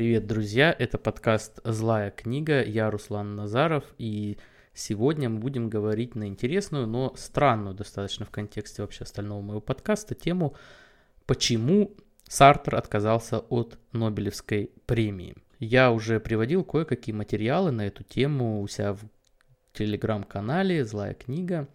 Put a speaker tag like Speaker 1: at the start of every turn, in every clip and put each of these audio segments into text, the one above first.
Speaker 1: Привет, друзья! Это подкаст «Злая книга». Я Руслан Назаров, и сегодня мы будем говорить на интересную, но странную достаточно в контексте вообще остального моего подкаста тему «Почему Сартер отказался от Нобелевской премии?». Я уже приводил кое-какие материалы на эту тему у себя в телеграм-канале «Злая книга».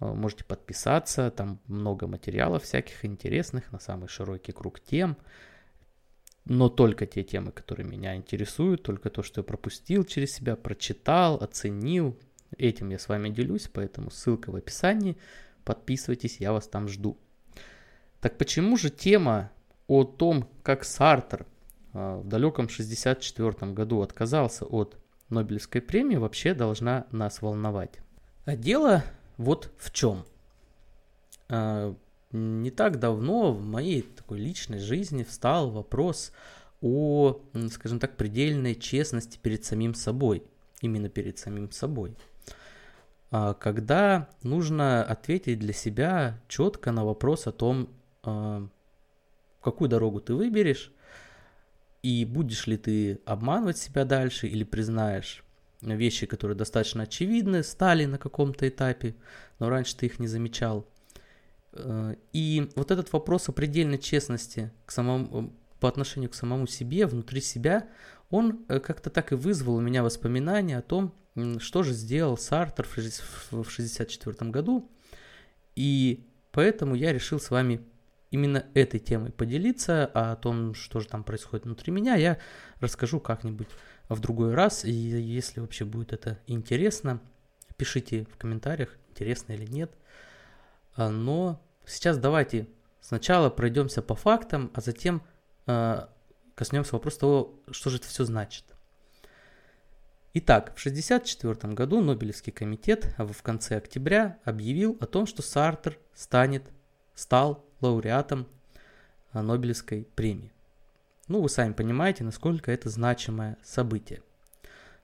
Speaker 1: Э, можете подписаться, там много материалов всяких интересных на самый широкий круг тем – но только те темы, которые меня интересуют, только то, что я пропустил через себя, прочитал, оценил. Этим я с вами делюсь, поэтому ссылка в описании. Подписывайтесь, я вас там жду. Так почему же тема о том, как Сартер а, в далеком 64 году отказался от Нобелевской премии, вообще должна нас волновать? А дело вот в чем. Не так давно в моей такой личной жизни встал вопрос о, скажем так, предельной честности перед самим собой, именно перед самим собой. А, когда нужно ответить для себя четко на вопрос о том, а, какую дорогу ты выберешь, и будешь ли ты обманывать себя дальше или признаешь вещи, которые достаточно очевидны, стали на каком-то этапе, но раньше ты их не замечал – и вот этот вопрос о предельной честности к самому, по отношению к самому себе, внутри себя, он э, как-то так и вызвал у меня воспоминания о том, что же сделал Сартер в 1964 году. И поэтому я решил с вами именно этой темой поделиться, а о том, что же там происходит внутри меня, я расскажу как-нибудь в другой раз. И если вообще будет это интересно, пишите в комментариях, интересно или нет. А, но сейчас давайте сначала пройдемся по фактам, а затем э, коснемся вопроса того, что же это все значит. Итак, в 1964 году Нобелевский комитет в конце октября объявил о том, что Сартер станет, стал лауреатом а, Нобелевской премии. Ну, вы сами понимаете, насколько это значимое событие.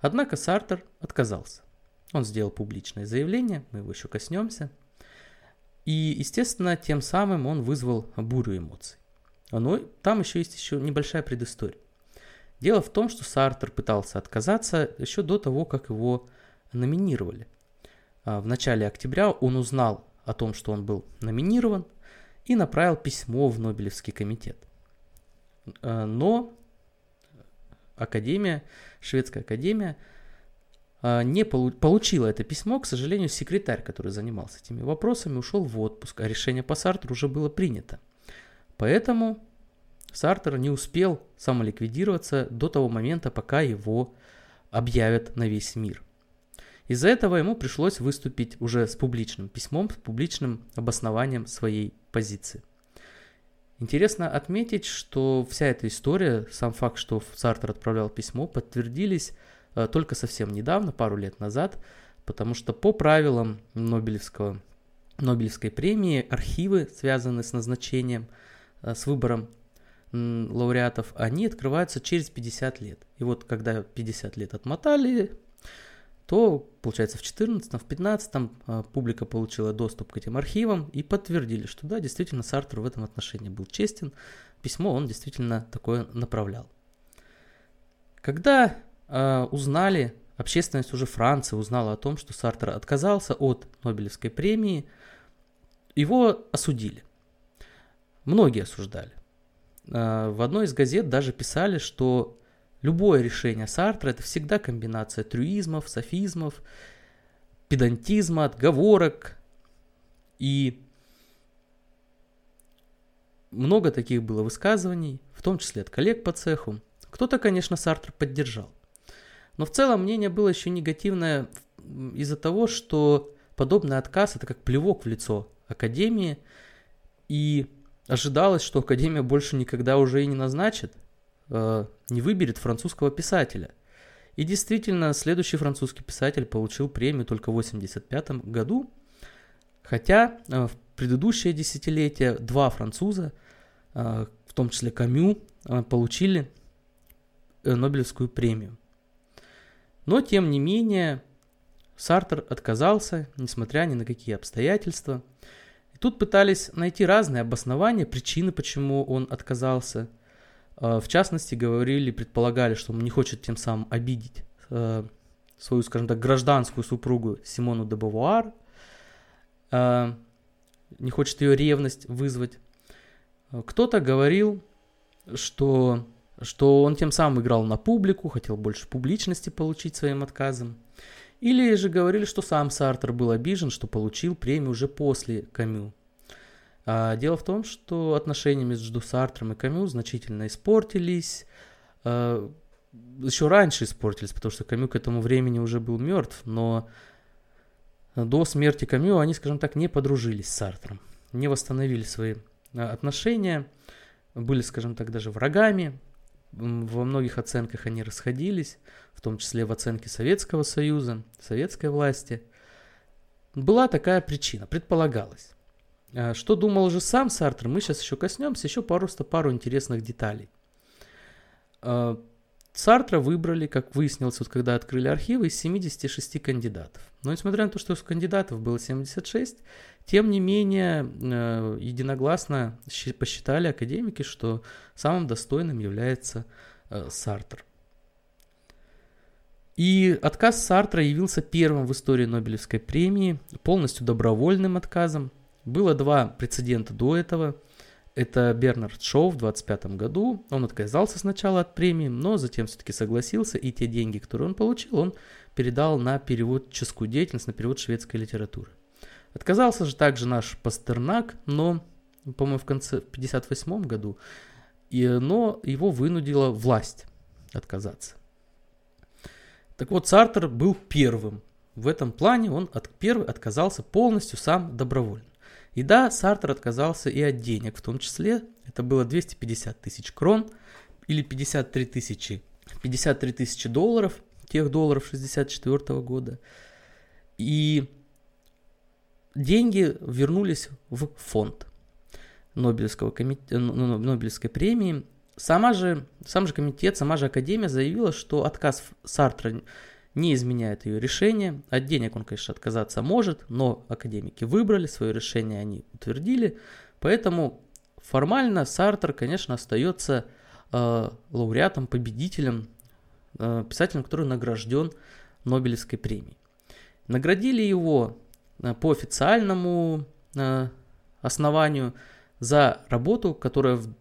Speaker 1: Однако Сартер отказался. Он сделал публичное заявление, мы его еще коснемся – и, естественно, тем самым он вызвал бурю эмоций. Но там еще есть еще небольшая предыстория. Дело в том, что Сартер пытался отказаться еще до того, как его номинировали. А, в начале октября он узнал о том, что он был номинирован, и направил письмо в Нобелевский комитет. А, но Академия, Шведская Академия не полу- получила это письмо, к сожалению, секретарь, который занимался этими вопросами, ушел в отпуск, а решение по Сартеру уже было принято. Поэтому Сартер не успел самоликвидироваться до того момента, пока его объявят на весь мир. Из-за этого ему пришлось выступить уже с публичным письмом, с публичным обоснованием своей позиции. Интересно отметить, что вся эта история, сам факт, что Сартер отправлял письмо, подтвердились только совсем недавно, пару лет назад, потому что по правилам Нобелевского, Нобелевской премии архивы, связанные с назначением, э, с выбором лауреатов, они открываются через 50 лет. И вот когда 50 лет отмотали, то, получается, в 14 в 15 э, публика получила доступ к этим архивам и подтвердили, что да, действительно, Сартер в этом отношении был честен. Письмо он действительно такое направлял. Когда э, узнали, общественность уже Франции узнала о том, что Сартер отказался от Нобелевской премии, его осудили. Многие осуждали. Э, в одной из газет даже писали, что любое решение Сартра это всегда комбинация трюизмов, софизмов, педантизма, отговорок и много таких было высказываний, в том числе от коллег по цеху. Кто-то, конечно, Сартр поддержал. Но в целом мнение было еще негативное из-за того, что подобный отказ это как плевок в лицо Академии, и ожидалось, что Академия больше никогда уже и не назначит, э, не выберет французского писателя. И действительно, следующий французский писатель получил премию только в 1985 году, хотя э, в предыдущее десятилетие два француза, э, в том числе Камю, э, получили э, Нобелевскую премию. Но, тем не менее, Сартер отказался, несмотря ни на какие обстоятельства. И тут пытались найти разные обоснования, причины, почему он отказался. В частности, говорили, предполагали, что он не хочет тем самым обидеть свою, скажем так, гражданскую супругу Симону де Бавуар, не хочет ее ревность вызвать. Кто-то говорил, что, что он тем самым играл на публику, хотел больше публичности получить своим отказом. Или же говорили, что сам Сартер был обижен, что получил премию уже после Камю. А дело в том, что отношения между Сартром и Камю значительно испортились. А, еще раньше испортились, потому что Камю к этому времени уже был мертв, но до смерти Камю они, скажем так, не подружились с Сартром, не восстановили свои а, отношения, были, скажем так, даже врагами. Во многих оценках они расходились, в том числе в оценке Советского Союза, советской власти. Была такая причина, предполагалось. А, что думал же сам Сартр, мы сейчас еще коснемся, еще просто пару интересных деталей. Сартра выбрали, как выяснилось, вот когда открыли архивы, из 76 кандидатов. Но несмотря на то, что кандидатов было 76, тем не менее э, единогласно посчитали академики, что самым достойным является э, Сартр. И отказ Сартра явился первым в истории Нобелевской премии, полностью добровольным отказом. Было два прецедента до этого – это Бернард Шоу в 25 году. Он отказался сначала от премии, но затем все-таки согласился, и те деньги, которые он получил, он передал на переводческую деятельность, на перевод шведской литературы. Отказался же также наш Пастернак, но, по-моему, в конце, в 58 году, и, но его вынудила власть отказаться. Так вот, Сартер был первым. В этом плане он от, первый отказался полностью сам добровольно. И да, Сартер отказался и от денег, в том числе это было 250 тысяч крон или 53 тысячи, 53 тысячи долларов, тех долларов 64 года. И деньги вернулись в фонд Нобелевского комит... Нобелевской премии. Сама же, сам же комитет, сама же Академия заявила, что отказ Сартра не изменяет ее решение. От денег он, конечно, отказаться может, но академики выбрали, свое решение они утвердили. Поэтому формально Сартер, конечно, остается э, лауреатом, победителем, э, писателем, который награжден Нобелевской премией. Наградили его э, по официальному э, основанию за работу, которая в,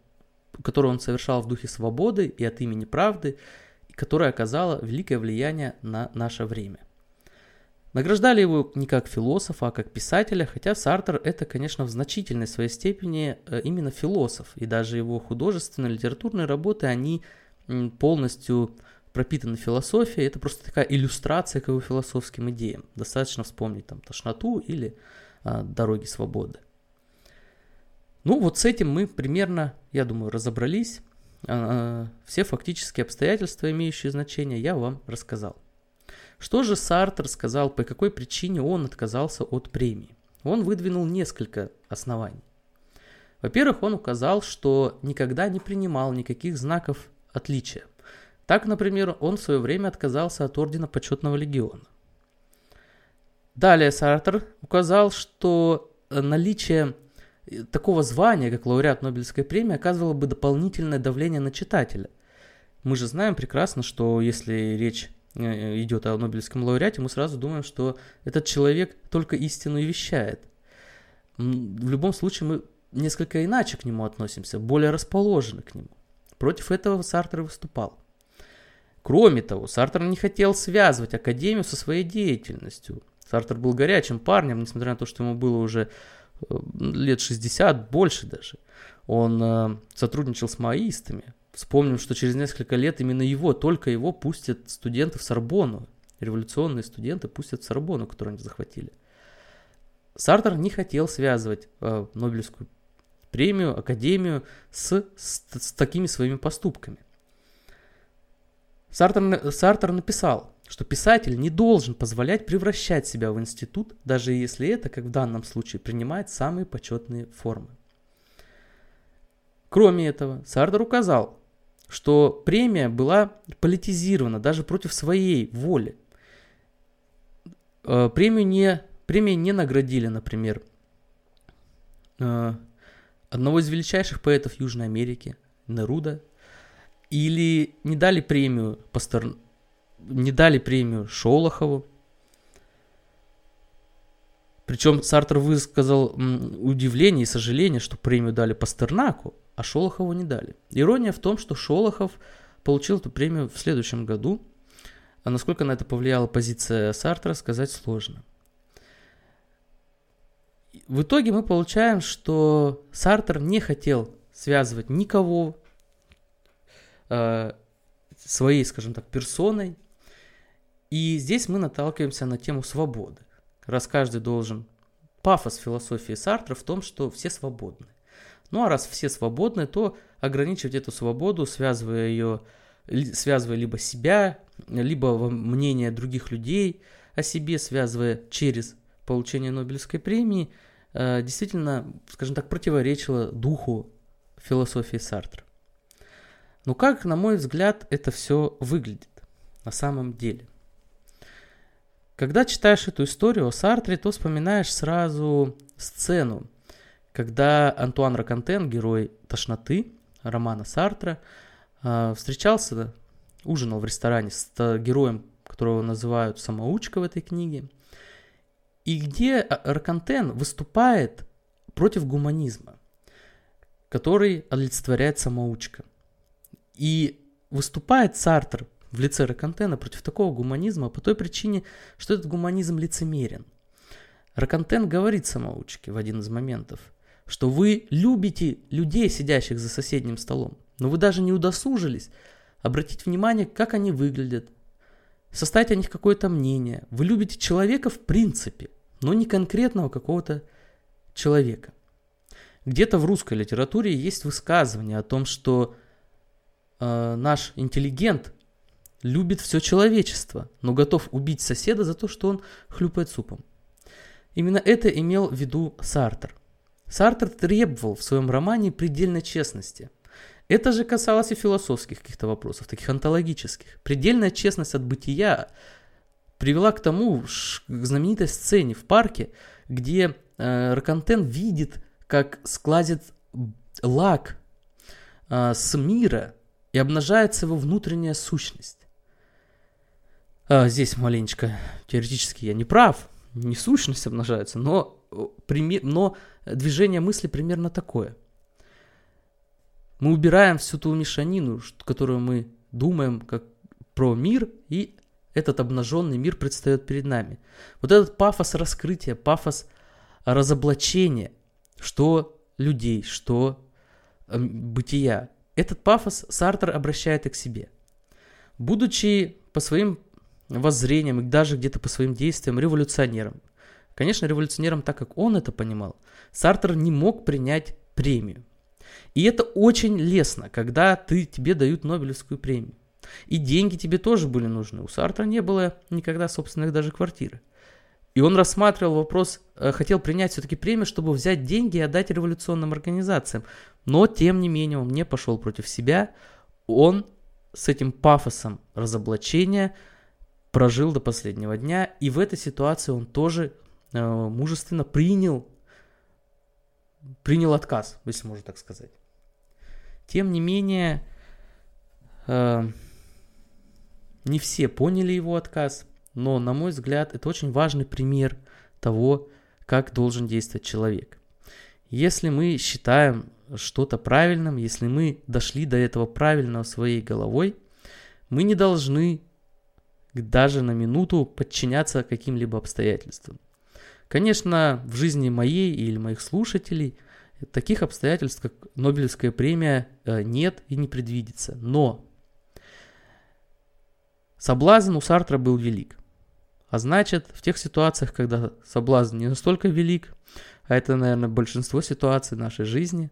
Speaker 1: которую он совершал в духе свободы и от имени правды – которая оказала великое влияние на наше время. Награждали его не как философа, а как писателя, хотя Сартер это, конечно, в значительной своей степени э, именно философ, и даже его художественные, литературные работы, они полностью пропитаны философией, это просто такая иллюстрация к его философским идеям. Достаточно вспомнить там «Тошноту» или а, «Дороги свободы». Ну вот с этим мы примерно, я думаю, разобрались. А, все фактические обстоятельства, имеющие значение, я вам рассказал. Что же Сартер сказал, по какой причине он отказался от премии? Он выдвинул несколько оснований. Во-первых, он указал, что никогда не принимал никаких знаков отличия. Так, например, он в свое время отказался от Ордена Почетного Легиона. Далее Сартер указал, что наличие такого звания, как лауреат Нобелевской премии, оказывало бы дополнительное давление на читателя. Мы же знаем прекрасно, что если речь э, идет о Нобелевском лауреате, мы сразу думаем, что этот человек только истину и вещает. В любом случае мы несколько иначе к нему относимся, более расположены к нему. Против этого Сартер выступал. Кроме того, Сартер не хотел связывать Академию со своей деятельностью. Сартер был горячим парнем, несмотря на то, что ему было уже лет 60, больше даже. Он э, сотрудничал с маоистами. Вспомним, что через несколько лет именно его, только его пустят студенты в Сорбону. Революционные студенты пустят в Сорбону, которую они захватили. Сартер не хотел связывать э, Нобелевскую премию, академию с, с, с такими своими поступками. Сартер, Сартер написал, что писатель не должен позволять превращать себя в институт, даже если это, как в данном случае, принимает самые почетные формы. Кроме этого, Сардер указал, что премия была политизирована даже против своей воли. Э, премию не, премии не наградили, например, э, одного из величайших поэтов Южной Америки, Неруда, Или не дали премию Пастер... не дали премию Шолохову. Причем Сартер высказал удивление и сожаление, что премию дали Пастернаку, а Шолохову не дали. Ирония в том, что Шолохов получил эту премию в следующем году, а насколько на это повлияла позиция Сартера, сказать сложно. В итоге мы получаем, что Сартер не хотел связывать никого э, своей, скажем так, персоной. И здесь мы наталкиваемся на тему свободы. Раз каждый должен... Пафос философии Сартра в том, что все свободны. Ну а раз все свободны, то ограничивать эту свободу, связывая ее, связывая либо себя, либо мнение других людей о себе, связывая через получение Нобелевской премии, э, действительно, скажем так, противоречило духу философии Сартра. Но как, на мой взгляд, это все выглядит на самом деле? Когда читаешь эту историю о Сартре, то вспоминаешь сразу сцену, когда Антуан Ракантен, герой «Тошноты», романа Сартра, э, встречался, ужинал в ресторане с героем, которого называют самоучка в этой книге, и где Ракантен выступает против гуманизма который олицетворяет самоучка. И выступает Сартр в лице Ракантена против такого гуманизма по той причине, что этот гуманизм лицемерен. Ракантен говорит самоучке в один из моментов, что вы любите людей, сидящих за соседним столом, но вы даже не удосужились обратить внимание, как они выглядят, составить о них какое-то мнение. Вы любите человека в принципе, но не конкретного какого-то человека. Где-то в русской литературе есть высказывание о том, что э, наш интеллигент любит все человечество, но готов убить соседа за то, что он хлюпает супом. Именно это имел в виду Сартер. Сартер требовал в своем романе предельной честности. Это же касалось и философских каких-то вопросов, таких онтологических. Предельная честность от бытия привела к тому, к знаменитой сцене в парке, где э, Ракантен видит как склазит лак а, с мира и обнажается его внутренняя сущность. А, здесь маленечко теоретически я не прав, не сущность обнажается, но, но движение мысли примерно такое. Мы убираем всю ту мешанину, которую мы думаем как про мир, и этот обнаженный мир предстает перед нами. Вот этот пафос раскрытия, пафос разоблачения, что людей, что э, бытия. Этот пафос Сартер обращает и к себе. Будучи по своим воззрениям и даже где-то по своим действиям революционером, конечно, революционером так, как он это понимал, Сартер не мог принять премию. И это очень лестно, когда ты, тебе дают Нобелевскую премию. И деньги тебе тоже были нужны. У Сартра не было никогда собственных даже квартиры. И он рассматривал вопрос, э, хотел принять все-таки премию, чтобы взять деньги и отдать революционным организациям. Но, тем не менее, он не пошел против себя. Он с этим пафосом разоблачения прожил до последнего дня. И в этой ситуации он тоже э, мужественно принял, принял отказ, если можно так сказать. Тем не менее, э, не все поняли его отказ. Но, на мой взгляд, это очень важный пример того, как должен действовать человек. Если мы считаем что-то правильным, если мы дошли до этого правильного своей головой, мы не должны даже на минуту подчиняться каким-либо обстоятельствам. Конечно, в жизни моей или моих слушателей таких обстоятельств, как Нобелевская премия, э, нет и не предвидится. Но соблазн у Сартра был велик. А значит, в тех ситуациях, когда соблазн не настолько велик, а это, наверное, большинство ситуаций нашей жизни,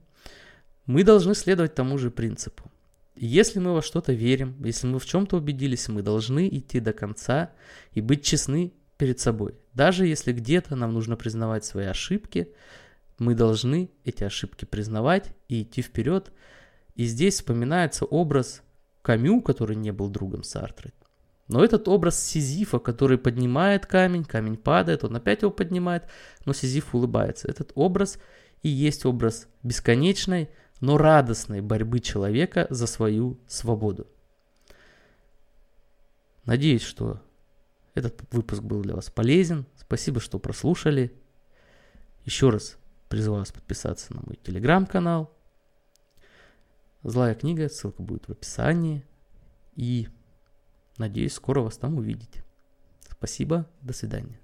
Speaker 1: мы должны следовать тому же принципу. Если мы во что-то верим, если мы в чем-то убедились, мы должны идти до конца и быть честны перед собой. Даже если где-то нам нужно признавать свои ошибки, мы должны эти ошибки признавать и идти вперед. И здесь вспоминается образ Камю, который не был другом Сартра. Но этот образ Сизифа, который поднимает камень, камень падает, он опять его поднимает, но Сизиф улыбается. Этот образ и есть образ бесконечной, но радостной борьбы человека за свою свободу. Надеюсь, что этот выпуск был для вас полезен. Спасибо, что прослушали. Еще раз призываю вас подписаться на мой телеграм-канал. Злая книга, ссылка будет в описании. И надеюсь, скоро вас там увидеть. Спасибо, до свидания.